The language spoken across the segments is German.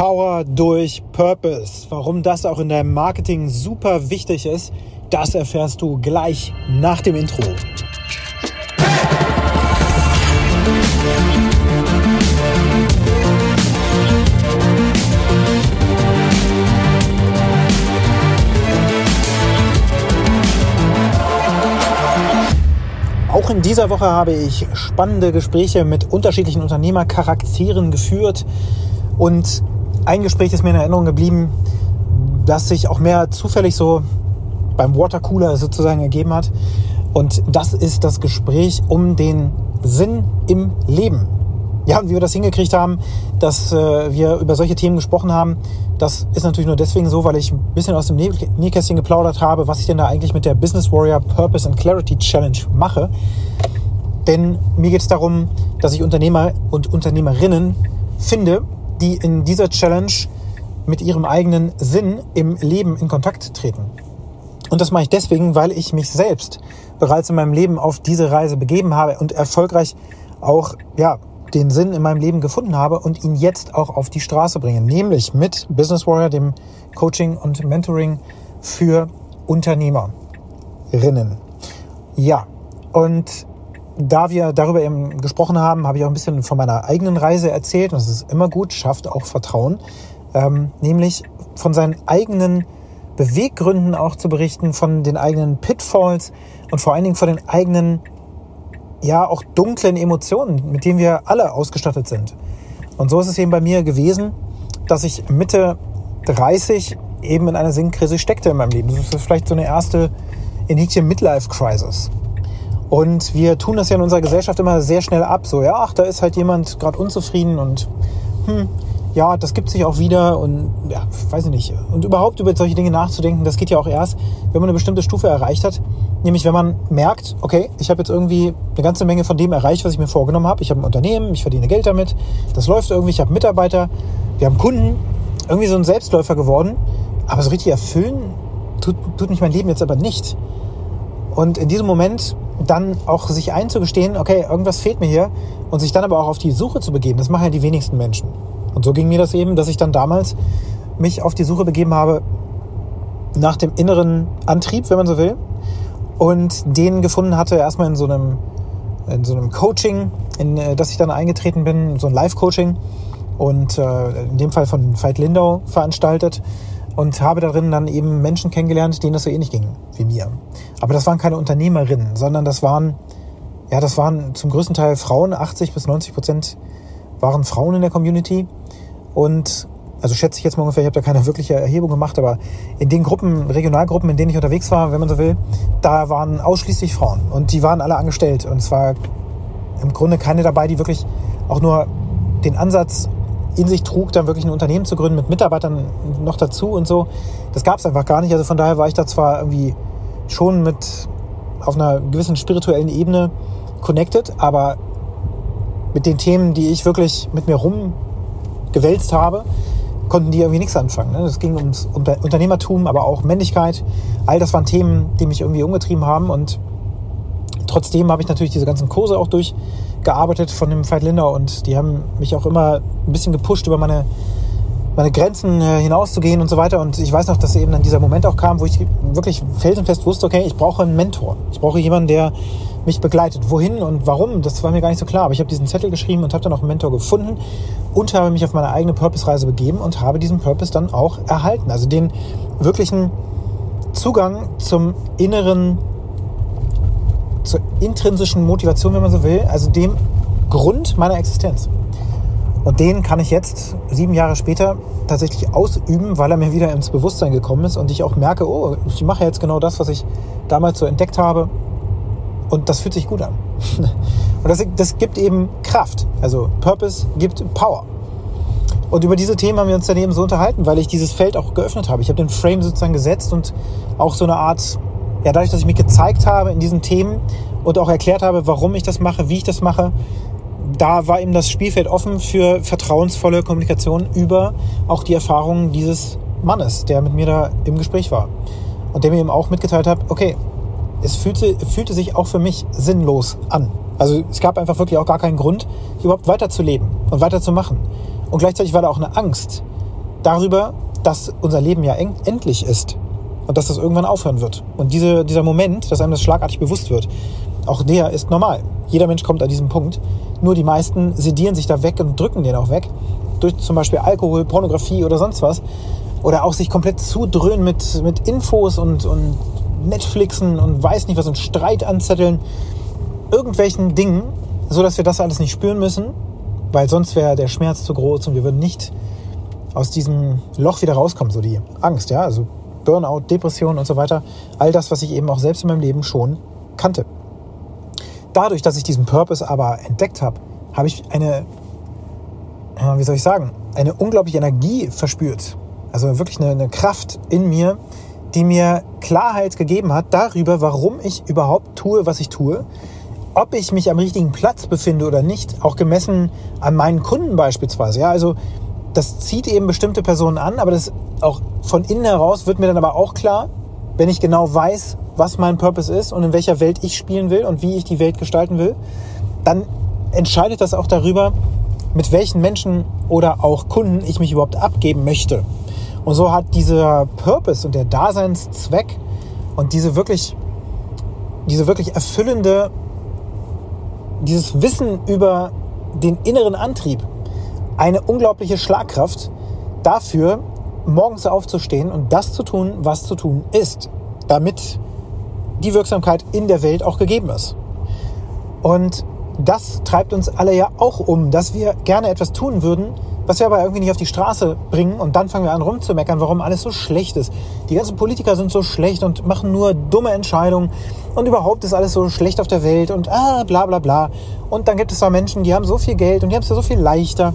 Power durch Purpose. Warum das auch in deinem Marketing super wichtig ist, das erfährst du gleich nach dem Intro. Auch in dieser Woche habe ich spannende Gespräche mit unterschiedlichen Unternehmercharakteren geführt und ein Gespräch ist mir in Erinnerung geblieben, das sich auch mehr zufällig so beim Watercooler sozusagen ergeben hat. Und das ist das Gespräch um den Sinn im Leben. Ja, und wie wir das hingekriegt haben, dass äh, wir über solche Themen gesprochen haben, das ist natürlich nur deswegen so, weil ich ein bisschen aus dem Nähkästchen geplaudert habe, was ich denn da eigentlich mit der Business Warrior Purpose and Clarity Challenge mache. Denn mir geht es darum, dass ich Unternehmer und Unternehmerinnen finde, die in dieser Challenge mit ihrem eigenen Sinn im Leben in Kontakt treten. Und das mache ich deswegen, weil ich mich selbst bereits in meinem Leben auf diese Reise begeben habe und erfolgreich auch ja, den Sinn in meinem Leben gefunden habe und ihn jetzt auch auf die Straße bringe. Nämlich mit Business Warrior, dem Coaching und Mentoring für Unternehmerinnen. Ja, und da wir darüber eben gesprochen haben, habe ich auch ein bisschen von meiner eigenen Reise erzählt. Und das ist immer gut, schafft auch Vertrauen. Ähm, nämlich von seinen eigenen Beweggründen auch zu berichten, von den eigenen Pitfalls und vor allen Dingen von den eigenen, ja, auch dunklen Emotionen, mit denen wir alle ausgestattet sind. Und so ist es eben bei mir gewesen, dass ich Mitte 30 eben in einer Sinnkrise steckte in meinem Leben. Das ist vielleicht so eine erste Initial Midlife Crisis. Und wir tun das ja in unserer Gesellschaft immer sehr schnell ab. So, ja, ach, da ist halt jemand gerade unzufrieden und hm, ja, das gibt sich auch wieder und ja, weiß ich nicht. Und überhaupt über solche Dinge nachzudenken, das geht ja auch erst, wenn man eine bestimmte Stufe erreicht hat. Nämlich, wenn man merkt, okay, ich habe jetzt irgendwie eine ganze Menge von dem erreicht, was ich mir vorgenommen habe. Ich habe ein Unternehmen, ich verdiene Geld damit, das läuft irgendwie, ich habe Mitarbeiter, wir haben Kunden, irgendwie so ein Selbstläufer geworden. Aber so richtig erfüllen tut, tut mich mein Leben jetzt aber nicht. Und in diesem Moment dann auch sich einzugestehen, okay, irgendwas fehlt mir hier und sich dann aber auch auf die Suche zu begeben, das machen ja die wenigsten Menschen. Und so ging mir das eben, dass ich dann damals mich auf die Suche begeben habe nach dem inneren Antrieb, wenn man so will, und den gefunden hatte erstmal in so einem, in so einem Coaching, in äh, das ich dann eingetreten bin, so ein Live-Coaching und äh, in dem Fall von Veit Lindau veranstaltet und habe darin dann eben Menschen kennengelernt, denen das so ähnlich ging wie mir. Aber das waren keine Unternehmerinnen, sondern das waren, ja, das waren zum größten Teil Frauen, 80 bis 90 Prozent waren Frauen in der Community. Und also schätze ich jetzt mal ungefähr, ich habe da keine wirkliche Erhebung gemacht, aber in den Gruppen, Regionalgruppen, in denen ich unterwegs war, wenn man so will, da waren ausschließlich Frauen. Und die waren alle angestellt. Und es war im Grunde keine dabei, die wirklich auch nur den Ansatz in sich trug, dann wirklich ein Unternehmen zu gründen mit Mitarbeitern noch dazu und so. Das gab es einfach gar nicht. Also von daher war ich da zwar irgendwie schon mit auf einer gewissen spirituellen Ebene connected, aber mit den Themen, die ich wirklich mit mir rumgewälzt habe, konnten die irgendwie nichts anfangen. Es ging ums Unternehmertum, aber auch Männlichkeit. All das waren Themen, die mich irgendwie umgetrieben haben und trotzdem habe ich natürlich diese ganzen Kurse auch durchgearbeitet von dem Veit Lindau und die haben mich auch immer ein bisschen gepusht, über meine, meine Grenzen äh, hinauszugehen und so weiter. Und ich weiß noch, dass eben dann dieser Moment auch kam, wo ich wirklich felsenfest wusste, okay, ich brauche einen Mentor. Ich brauche jemanden, der mich begleitet. Wohin und warum, das war mir gar nicht so klar. Aber ich habe diesen Zettel geschrieben und habe dann auch einen Mentor gefunden und habe mich auf meine eigene Purpose-Reise begeben und habe diesen Purpose dann auch erhalten. Also den wirklichen Zugang zum inneren zur intrinsischen Motivation, wenn man so will, also dem Grund meiner Existenz. Und den kann ich jetzt, sieben Jahre später, tatsächlich ausüben, weil er mir wieder ins Bewusstsein gekommen ist und ich auch merke, oh, ich mache jetzt genau das, was ich damals so entdeckt habe. Und das fühlt sich gut an. Und das, das gibt eben Kraft. Also Purpose gibt Power. Und über diese Themen haben wir uns dann eben so unterhalten, weil ich dieses Feld auch geöffnet habe. Ich habe den Frame sozusagen gesetzt und auch so eine Art ja, dadurch, dass ich mich gezeigt habe in diesen Themen und auch erklärt habe, warum ich das mache, wie ich das mache, da war eben das Spielfeld offen für vertrauensvolle Kommunikation über auch die Erfahrungen dieses Mannes, der mit mir da im Gespräch war. Und der mir eben auch mitgeteilt hat, okay, es fühlte, fühlte sich auch für mich sinnlos an. Also es gab einfach wirklich auch gar keinen Grund, überhaupt weiterzuleben und weiterzumachen. Und gleichzeitig war da auch eine Angst darüber, dass unser Leben ja endlich ist und dass das irgendwann aufhören wird. Und diese, dieser Moment, dass einem das schlagartig bewusst wird, auch der ist normal. Jeder Mensch kommt an diesem Punkt. Nur die meisten sedieren sich da weg und drücken den auch weg. Durch zum Beispiel Alkohol, Pornografie oder sonst was. Oder auch sich komplett zudröhnen mit, mit Infos und, und Netflixen und weiß nicht was und Streit anzetteln. Irgendwelchen Dingen, so dass wir das alles nicht spüren müssen, weil sonst wäre der Schmerz zu groß und wir würden nicht aus diesem Loch wieder rauskommen, so die Angst, ja, also Burnout, Depression und so weiter, all das, was ich eben auch selbst in meinem Leben schon kannte. Dadurch, dass ich diesen Purpose aber entdeckt habe, habe ich eine, wie soll ich sagen, eine unglaubliche Energie verspürt. Also wirklich eine, eine Kraft in mir, die mir Klarheit gegeben hat darüber, warum ich überhaupt tue, was ich tue, ob ich mich am richtigen Platz befinde oder nicht, auch gemessen an meinen Kunden beispielsweise. Ja, also das zieht eben bestimmte Personen an, aber das auch von innen heraus wird mir dann aber auch klar, wenn ich genau weiß, was mein Purpose ist und in welcher Welt ich spielen will und wie ich die Welt gestalten will, dann entscheidet das auch darüber, mit welchen Menschen oder auch Kunden ich mich überhaupt abgeben möchte. Und so hat dieser Purpose und der Daseinszweck und diese wirklich, diese wirklich erfüllende, dieses Wissen über den inneren Antrieb eine unglaubliche Schlagkraft dafür, morgens aufzustehen und das zu tun, was zu tun ist, damit die Wirksamkeit in der Welt auch gegeben ist. Und das treibt uns alle ja auch um, dass wir gerne etwas tun würden, was wir aber irgendwie nicht auf die Straße bringen und dann fangen wir an rumzumeckern, warum alles so schlecht ist. Die ganzen Politiker sind so schlecht und machen nur dumme Entscheidungen und überhaupt ist alles so schlecht auf der Welt und ah, bla bla bla. Und dann gibt es da Menschen, die haben so viel Geld und die haben es ja so viel leichter.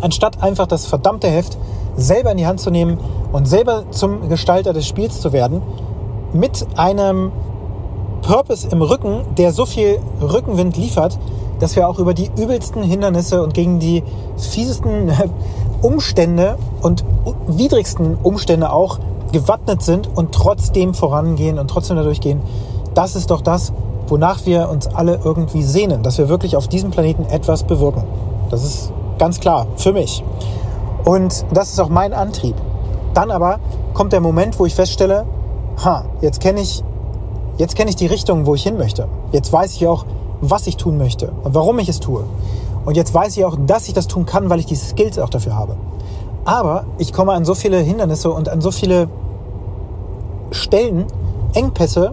Anstatt einfach das verdammte Heft selber in die Hand zu nehmen und selber zum Gestalter des Spiels zu werden, mit einem Purpose im Rücken, der so viel Rückenwind liefert, dass wir auch über die übelsten Hindernisse und gegen die fiesesten Umstände und widrigsten Umstände auch gewappnet sind und trotzdem vorangehen und trotzdem dadurch gehen. Das ist doch das, wonach wir uns alle irgendwie sehnen, dass wir wirklich auf diesem Planeten etwas bewirken. Das ist ganz klar für mich. Und das ist auch mein Antrieb. Dann aber kommt der Moment, wo ich feststelle, ha, jetzt kenne ich, jetzt kenne ich die Richtung, wo ich hin möchte. Jetzt weiß ich auch, was ich tun möchte und warum ich es tue. Und jetzt weiß ich auch, dass ich das tun kann, weil ich die Skills auch dafür habe. Aber ich komme an so viele Hindernisse und an so viele Stellen, Engpässe,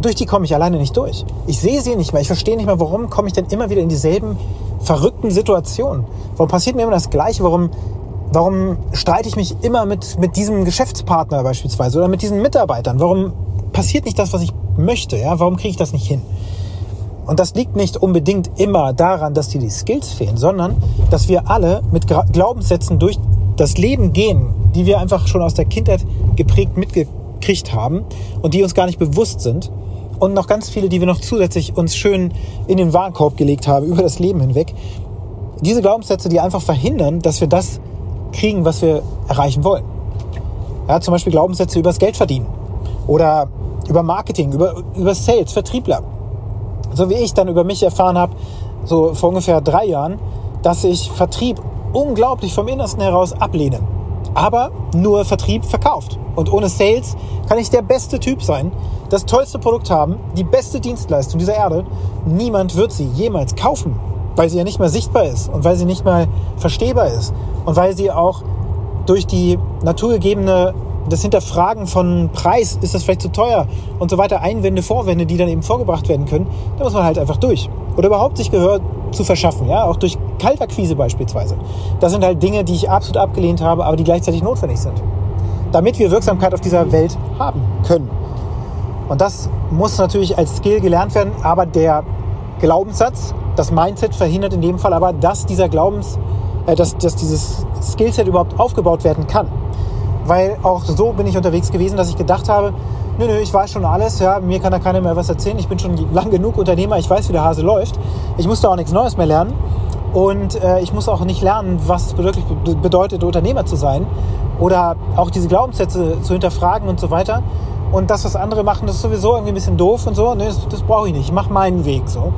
durch die komme ich alleine nicht durch. Ich sehe sie nicht mehr. Ich verstehe nicht mehr, warum komme ich denn immer wieder in dieselben verrückten Situationen? Warum passiert mir immer das Gleiche? Warum, warum streite ich mich immer mit, mit diesem Geschäftspartner beispielsweise oder mit diesen Mitarbeitern? Warum passiert nicht das, was ich möchte? Ja? Warum kriege ich das nicht hin? Und das liegt nicht unbedingt immer daran, dass dir die Skills fehlen, sondern dass wir alle mit Glaubenssätzen durch das Leben gehen, die wir einfach schon aus der Kindheit geprägt mitgekriegt haben und die uns gar nicht bewusst sind und noch ganz viele, die wir noch zusätzlich uns schön in den Warenkorb gelegt haben über das Leben hinweg. Diese Glaubenssätze, die einfach verhindern, dass wir das kriegen, was wir erreichen wollen. Ja, zum Beispiel Glaubenssätze über das Geld verdienen oder über Marketing, über, über Sales, Vertriebler. So wie ich dann über mich erfahren habe, so vor ungefähr drei Jahren, dass ich Vertrieb unglaublich vom Innersten heraus ablehne. Aber nur Vertrieb verkauft. Und ohne Sales kann ich der beste Typ sein, das tollste Produkt haben, die beste Dienstleistung dieser Erde. Niemand wird sie jemals kaufen, weil sie ja nicht mehr sichtbar ist und weil sie nicht mehr verstehbar ist und weil sie auch durch die naturgegebene das Hinterfragen von Preis, ist das vielleicht zu teuer und so weiter, Einwände, Vorwände, die dann eben vorgebracht werden können, da muss man halt einfach durch. Oder überhaupt sich Gehör zu verschaffen, ja, auch durch Kaltakquise beispielsweise. Das sind halt Dinge, die ich absolut abgelehnt habe, aber die gleichzeitig notwendig sind damit wir Wirksamkeit auf dieser Welt haben können. Und das muss natürlich als Skill gelernt werden, aber der Glaubenssatz, das Mindset verhindert in dem Fall aber, dass dieser Glaubens, äh, dass, dass dieses Skillset überhaupt aufgebaut werden kann. Weil auch so bin ich unterwegs gewesen, dass ich gedacht habe, nö, nö, ich weiß schon alles, ja, mir kann da keiner mehr was erzählen, ich bin schon lang genug Unternehmer, ich weiß, wie der Hase läuft, ich muss da auch nichts Neues mehr lernen und äh, ich muss auch nicht lernen, was es wirklich bedeutet, Unternehmer zu sein oder auch diese Glaubenssätze zu hinterfragen und so weiter. Und das, was andere machen, das ist sowieso irgendwie ein bisschen doof und so. Nee, das, das brauche ich nicht. Ich mache meinen Weg so.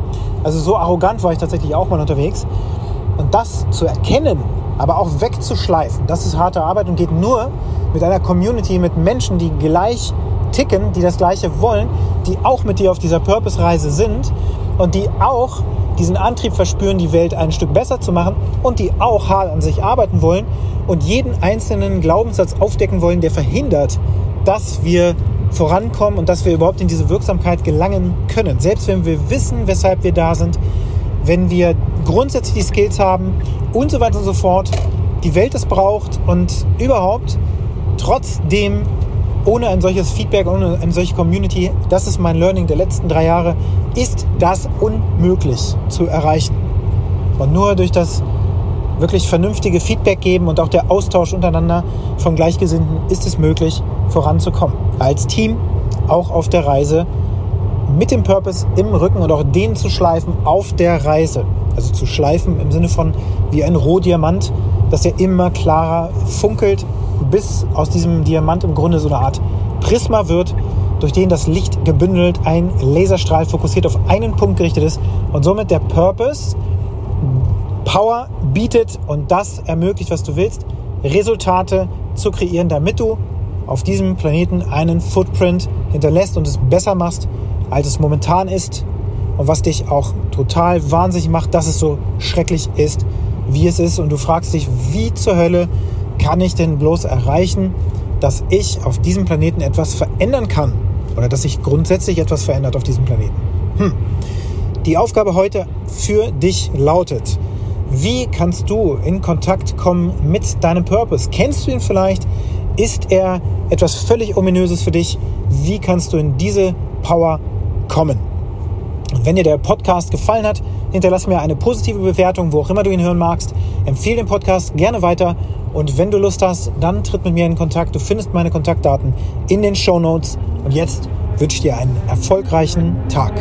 Also so arrogant war ich tatsächlich auch mal unterwegs. Und das zu erkennen, aber auch wegzuschleifen. Das ist harte Arbeit und geht nur mit einer Community, mit Menschen, die gleich ticken, die das Gleiche wollen, die auch mit dir auf dieser Purpose-Reise sind und die auch diesen Antrieb verspüren, die Welt ein Stück besser zu machen und die auch hart an sich arbeiten wollen und jeden einzelnen Glaubenssatz aufdecken wollen, der verhindert, dass wir vorankommen und dass wir überhaupt in diese Wirksamkeit gelangen können. Selbst wenn wir wissen, weshalb wir da sind, wenn wir grundsätzlich die Skills haben und so weiter und so fort, die Welt es braucht und überhaupt trotzdem ohne ein solches Feedback, ohne eine solche Community, das ist mein Learning der letzten drei Jahre, ist das unmöglich zu erreichen. Und nur durch das wirklich vernünftige Feedback geben und auch der Austausch untereinander von Gleichgesinnten ist es möglich, voranzukommen. Als Team, auch auf der Reise, mit dem Purpose im Rücken und auch den zu schleifen auf der Reise. Also zu schleifen im Sinne von wie ein Rohdiamant, dass er immer klarer funkelt, bis aus diesem Diamant im Grunde so eine Art Prisma wird, durch den das Licht gebündelt ein Laserstrahl fokussiert auf einen Punkt gerichtet ist und somit der Purpose Power bietet und das ermöglicht, was du willst, Resultate zu kreieren, damit du auf diesem Planeten einen Footprint hinterlässt und es besser machst, als es momentan ist und was dich auch total wahnsinnig macht, dass es so schrecklich ist, wie es ist und du fragst dich, wie zur Hölle kann ich denn bloß erreichen, dass ich auf diesem Planeten etwas verändern kann oder dass sich grundsätzlich etwas verändert auf diesem Planeten. Hm. Die Aufgabe heute für dich lautet, wie kannst du in Kontakt kommen mit deinem Purpose? Kennst du ihn vielleicht? Ist er etwas völlig ominöses für dich? Wie kannst du in diese Power kommen? Und wenn dir der Podcast gefallen hat, hinterlass mir eine positive Bewertung, wo auch immer du ihn hören magst. Empfehle den Podcast gerne weiter. Und wenn du Lust hast, dann tritt mit mir in Kontakt. Du findest meine Kontaktdaten in den Show Notes. Und jetzt wünsche ich dir einen erfolgreichen Tag.